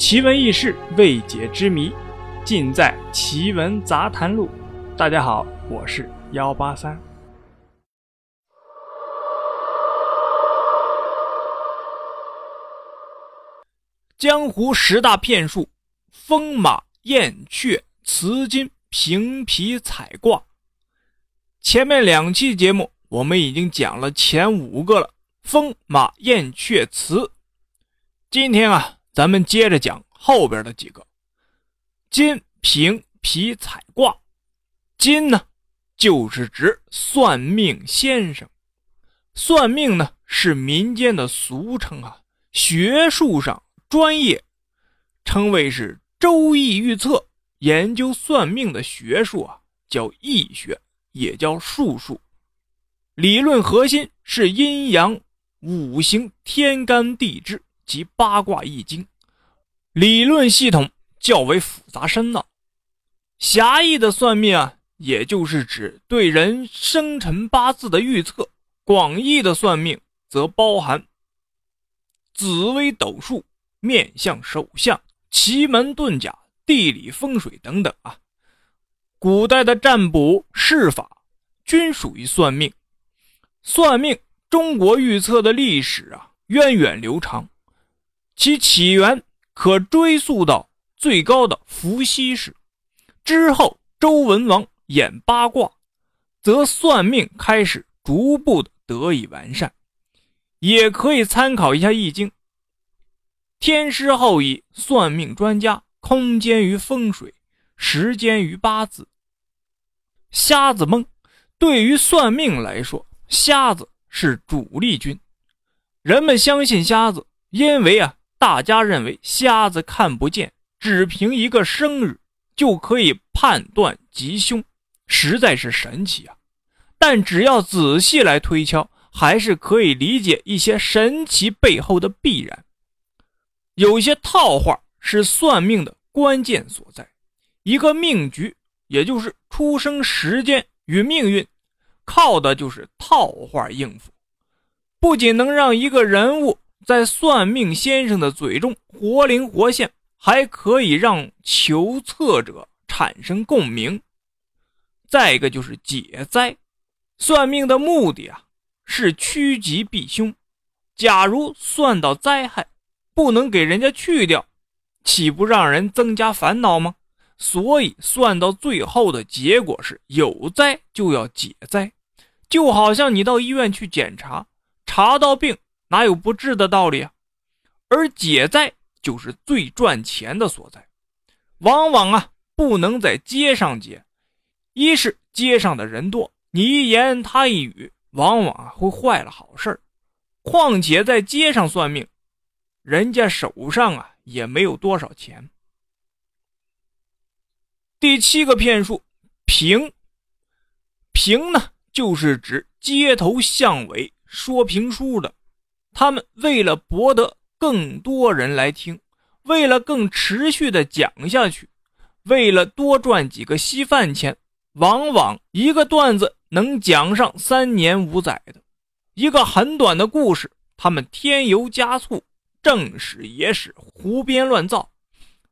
奇闻异事、未解之谜，尽在《奇闻杂谈录》。大家好，我是幺八三。江湖十大骗术：风马、燕雀、雌金、平皮、彩卦。前面两期节目我们已经讲了前五个了，风马、燕雀、雌。今天啊。咱们接着讲后边的几个金平皮彩卦。金呢，就是指算命先生。算命呢，是民间的俗称啊，学术上专业称谓是周易预测。研究算命的学术啊，叫易学，也叫术数。理论核心是阴阳、五行、天干地支。及八卦易经，理论系统较为复杂深奥。狭义的算命啊，也就是指对人生辰八字的预测；广义的算命则包含紫微斗数、面相手相、奇门遁甲、地理风水等等啊。古代的占卜筮法均属于算命。算命，中国预测的历史啊，源远流长。其起源可追溯到最高的伏羲氏，之后周文王演八卦，则算命开始逐步的得以完善。也可以参考一下《易经》，天师后以算命专家，空间于风水，时间于八字。瞎子蒙，对于算命来说，瞎子是主力军。人们相信瞎子，因为啊。大家认为瞎子看不见，只凭一个生日就可以判断吉凶，实在是神奇啊！但只要仔细来推敲，还是可以理解一些神奇背后的必然。有些套话是算命的关键所在，一个命局，也就是出生时间与命运，靠的就是套话应付，不仅能让一个人物。在算命先生的嘴中活灵活现，还可以让求测者产生共鸣。再一个就是解灾，算命的目的啊是趋吉避凶。假如算到灾害，不能给人家去掉，岂不让人增加烦恼吗？所以算到最后的结果是有灾就要解灾，就好像你到医院去检查，查到病。哪有不治的道理啊？而解灾就是最赚钱的所在，往往啊不能在街上解，一是街上的人多，你一言他一语，往往啊会坏了好事况且在街上算命，人家手上啊也没有多少钱。第七个骗术，评评呢，就是指街头巷尾说评书的。他们为了博得更多人来听，为了更持续的讲下去，为了多赚几个稀饭钱，往往一个段子能讲上三年五载的，一个很短的故事，他们添油加醋，正史野史胡编乱造，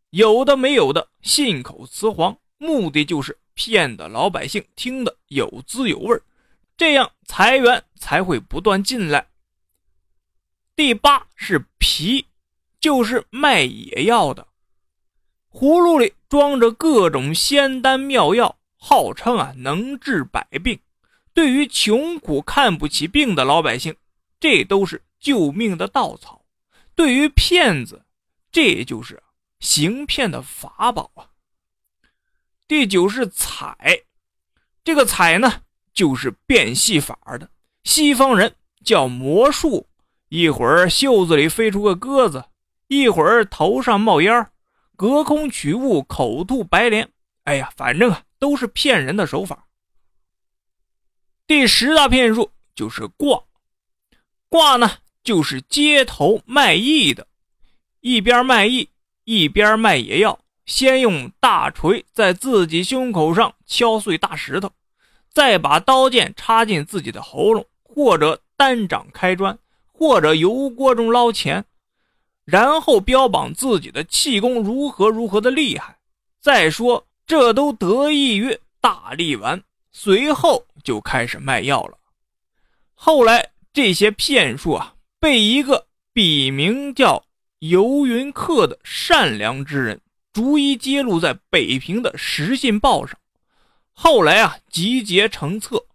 有的没有的，信口雌黄，目的就是骗得老百姓听得有滋有味这样财源才会不断进来。第八是皮，就是卖野药的，葫芦里装着各种仙丹妙药，号称啊能治百病。对于穷苦看不起病的老百姓，这都是救命的稻草；对于骗子，这就是行骗的法宝啊。第九是彩，这个彩呢，就是变戏法的，西方人叫魔术。一会儿袖子里飞出个鸽子，一会儿头上冒烟隔空取物，口吐白莲。哎呀，反正啊，都是骗人的手法。第十大骗术就是挂，挂呢就是街头卖艺的，一边卖艺一边卖野药。先用大锤在自己胸口上敲碎大石头，再把刀剑插进自己的喉咙，或者单掌开砖。或者油锅中捞钱，然后标榜自己的气功如何如何的厉害。再说，这都得益于大力丸，随后就开始卖药了。后来这些骗术啊，被一个笔名叫游云客的善良之人逐一揭露在北平的《时信报》上。后来啊，集结成册，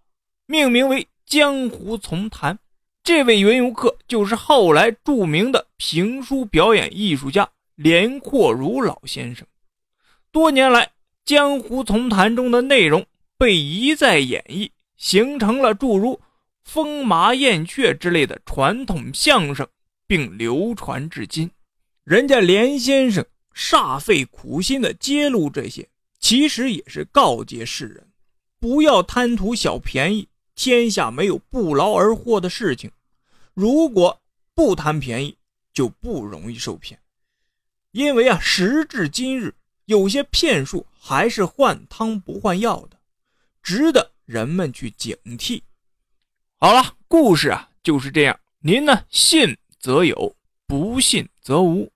命名为《江湖丛谈》。这位云游客就是后来著名的评书表演艺术家连阔如老先生。多年来，《江湖丛谈》中的内容被一再演绎，形成了诸如“风马燕雀”之类的传统相声，并流传至今。人家连先生煞费苦心的揭露这些，其实也是告诫世人，不要贪图小便宜。天下没有不劳而获的事情，如果不贪便宜，就不容易受骗。因为啊，时至今日，有些骗术还是换汤不换药的，值得人们去警惕。好了，故事啊就是这样，您呢信则有，不信则无。